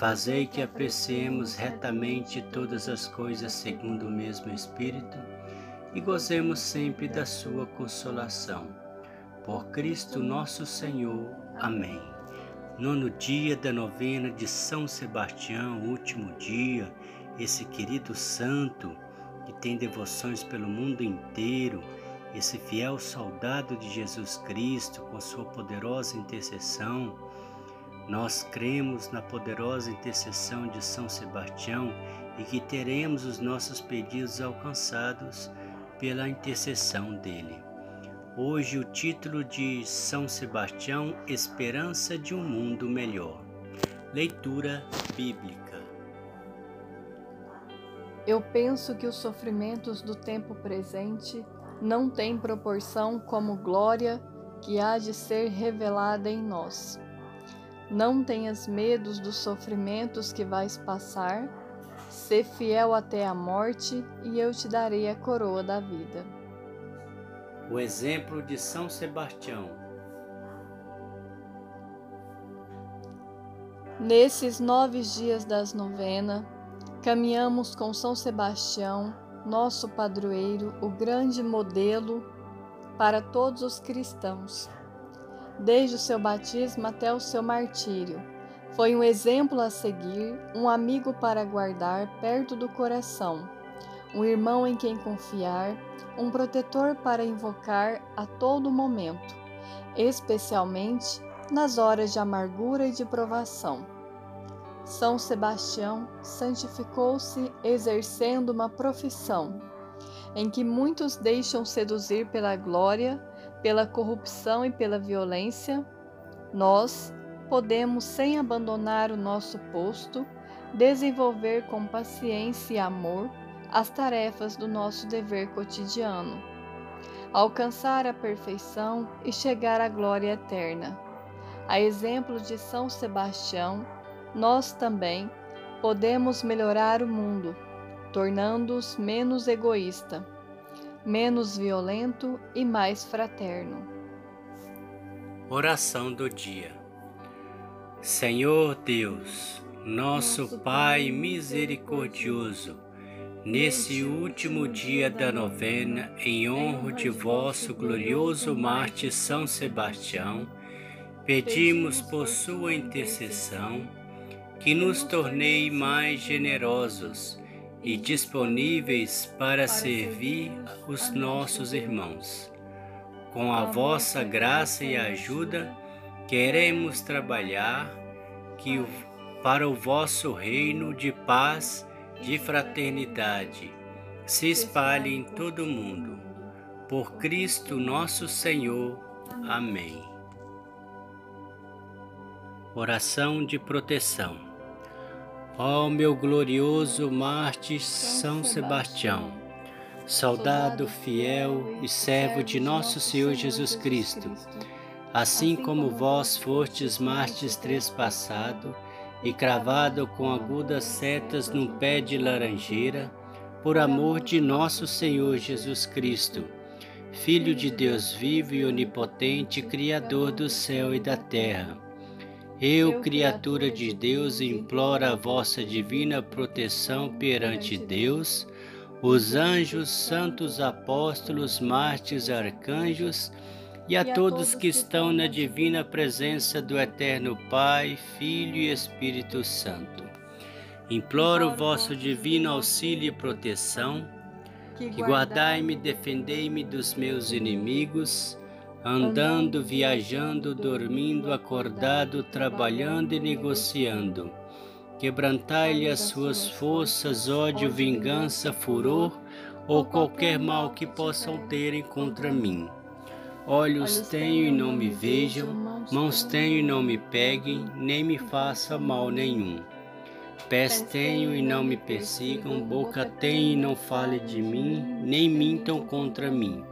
Fazei que apreciemos retamente todas as coisas segundo o mesmo Espírito e gozemos sempre da Sua consolação. Por Cristo nosso Senhor. Amém. Nono dia da novena de São Sebastião, último dia, esse querido santo que tem devoções pelo mundo inteiro, esse fiel soldado de Jesus Cristo com sua poderosa intercessão nós cremos na poderosa intercessão de São Sebastião e que teremos os nossos pedidos alcançados pela intercessão dele. Hoje, o título de São Sebastião, Esperança de um Mundo Melhor. Leitura Bíblica. Eu penso que os sofrimentos do tempo presente não têm proporção como glória que há de ser revelada em nós. Não tenhas medos dos sofrimentos que vais passar. Sê fiel até a morte, e eu te darei a coroa da vida. O exemplo de São Sebastião. Nesses nove dias das novena, caminhamos com São Sebastião, nosso padroeiro, o grande modelo para todos os cristãos desde o seu batismo até o seu martírio. Foi um exemplo a seguir, um amigo para guardar perto do coração, um irmão em quem confiar, um protetor para invocar a todo momento, especialmente nas horas de amargura e de provação. São Sebastião santificou-se exercendo uma profissão em que muitos deixam seduzir pela glória pela corrupção e pela violência, nós podemos, sem abandonar o nosso posto, desenvolver com paciência e amor as tarefas do nosso dever cotidiano, alcançar a perfeição e chegar à glória eterna. A exemplo de São Sebastião, nós também podemos melhorar o mundo, tornando-os menos egoísta menos violento e mais fraterno. Oração do dia. Senhor Deus, nosso Pai misericordioso, nesse último dia da novena, em honra de vosso glorioso Marte São Sebastião, pedimos por sua intercessão que nos tornei mais generosos e disponíveis para servir os nossos irmãos. Com a vossa graça e ajuda, queremos trabalhar que para o vosso reino de paz, de fraternidade, se espalhe em todo o mundo. Por Cristo nosso Senhor. Amém. Oração de proteção. Ó meu glorioso Marte São Sebastião, soldado fiel e servo de nosso Senhor Jesus Cristo, assim como vós fostes mártires trespassado e cravado com agudas setas num pé de laranjeira, por amor de nosso Senhor Jesus Cristo, Filho de Deus vivo e onipotente, Criador do céu e da terra eu, criatura de Deus, imploro a vossa divina proteção perante Deus, os anjos, santos apóstolos, mártires, arcanjos e a todos que estão na divina presença do Eterno Pai, Filho e Espírito Santo. Imploro o vosso divino auxílio e proteção, que guardai-me defendei-me dos meus inimigos andando, viajando, dormindo, acordado, trabalhando e negociando. Quebrantai-lhe as suas forças, ódio, vingança, furor ou qualquer mal que possam terem contra mim. Olhos tenho e não me vejam, mãos tenho e não me peguem, nem me faça mal nenhum. Pés tenho e não me persigam, boca tenho e não fale de mim, nem mintam contra mim.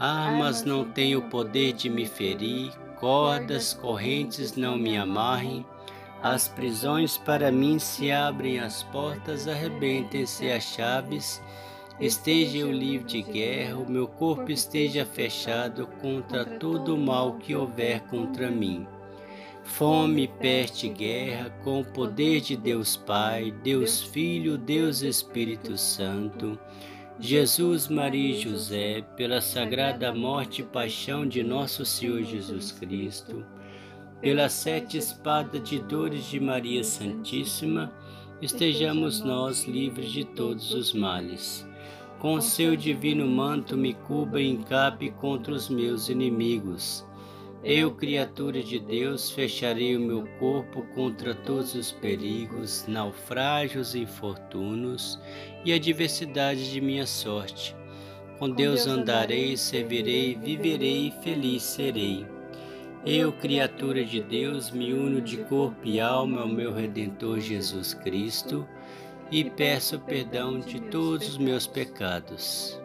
Armas não têm o poder de me ferir, cordas, correntes não me amarrem. As prisões para mim se abrem as portas, arrebentem-se as chaves. Esteja eu livre de guerra, o meu corpo esteja fechado contra todo o mal que houver contra mim. Fome, peste, guerra, com o poder de Deus Pai, Deus Filho, Deus Espírito Santo, Jesus, Maria e José, pela sagrada morte e paixão de nosso Senhor Jesus Cristo, pelas sete espadas de dores de Maria Santíssima, estejamos nós livres de todos os males. Com seu divino manto me cubra e encape contra os meus inimigos eu, criatura de Deus, fecharei o meu corpo contra todos os perigos, naufrágios e infortunos e adversidades de minha sorte. Com Deus andarei, servirei, viverei e feliz serei. Eu, criatura de Deus, me uno de corpo e alma ao meu Redentor Jesus Cristo e peço perdão de todos os meus pecados.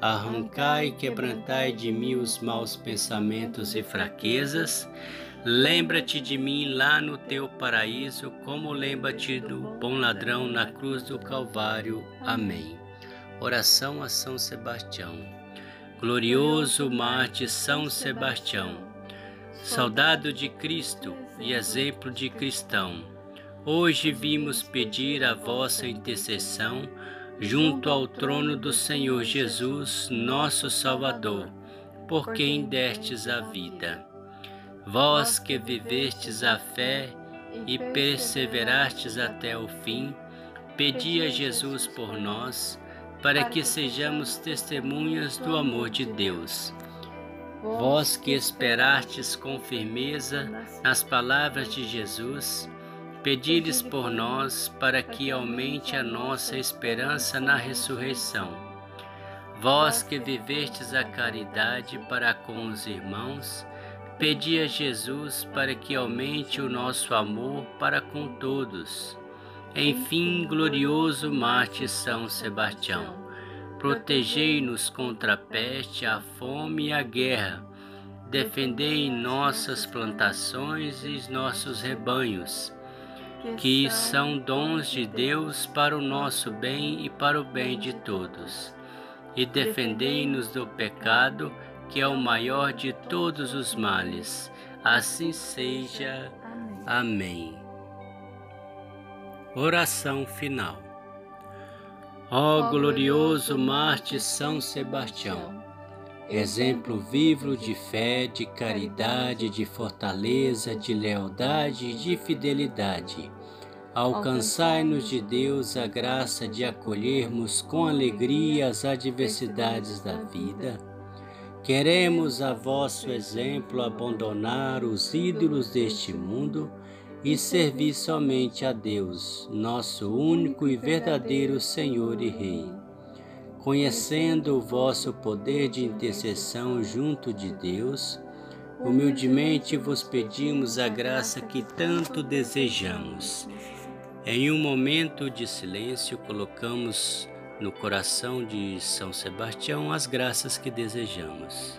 Arrancai e quebrantai de mim os maus pensamentos e fraquezas. Lembra-te de mim lá no teu paraíso, como lembra-te do bom ladrão na cruz do Calvário. Amém. Oração a São Sebastião. Glorioso Marte São Sebastião, saudado de Cristo e exemplo de cristão, hoje vimos pedir a vossa intercessão junto ao trono do Senhor Jesus, nosso Salvador, por quem destes a vida. Vós que vivestes a fé e perseverastes até o fim, pedi a Jesus por nós, para que sejamos testemunhas do amor de Deus. Vós que esperastes com firmeza nas palavras de Jesus, Pedi-lhes por nós para que aumente a nossa esperança na ressurreição. Vós que vivestes a caridade para com os irmãos, pedi a Jesus para que aumente o nosso amor para com todos. Enfim, glorioso Marte São Sebastião, protegei-nos contra a peste, a fome e a guerra. Defendei nossas plantações e nossos rebanhos que são dons de Deus para o nosso bem e para o bem de todos. E defendei-nos do pecado, que é o maior de todos os males. Assim seja. Amém. Oração final. Ó glorioso Marte São Sebastião, exemplo vivo de fé, de caridade, de fortaleza, de lealdade e de fidelidade. Alcançai-nos de Deus a graça de acolhermos com alegria as adversidades da vida. Queremos a vosso exemplo abandonar os ídolos deste mundo e servir somente a Deus, nosso único e verdadeiro Senhor e Rei conhecendo o vosso poder de intercessão junto de Deus, humildemente vos pedimos a graça que tanto desejamos. Em um momento de silêncio, colocamos no coração de São Sebastião as graças que desejamos.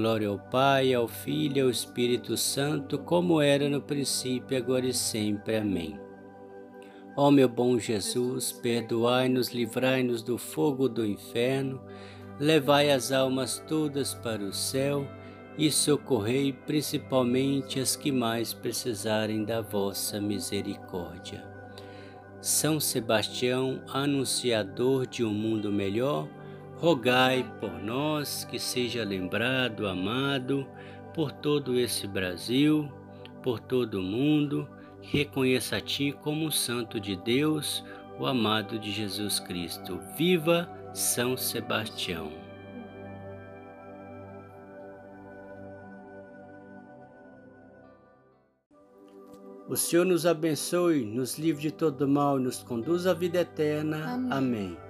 Glória ao Pai, ao Filho e ao Espírito Santo, como era no princípio, agora e sempre. Amém. Ó meu bom Jesus, perdoai-nos, livrai-nos do fogo do inferno, levai as almas todas para o céu e socorrei principalmente as que mais precisarem da vossa misericórdia. São Sebastião, anunciador de um mundo melhor, rogai por nós que seja lembrado, amado por todo esse Brasil, por todo o mundo, que reconheça a Ti como o Santo de Deus, o amado de Jesus Cristo. Viva São Sebastião! O Senhor nos abençoe, nos livre de todo mal e nos conduz à vida eterna. Amém. Amém.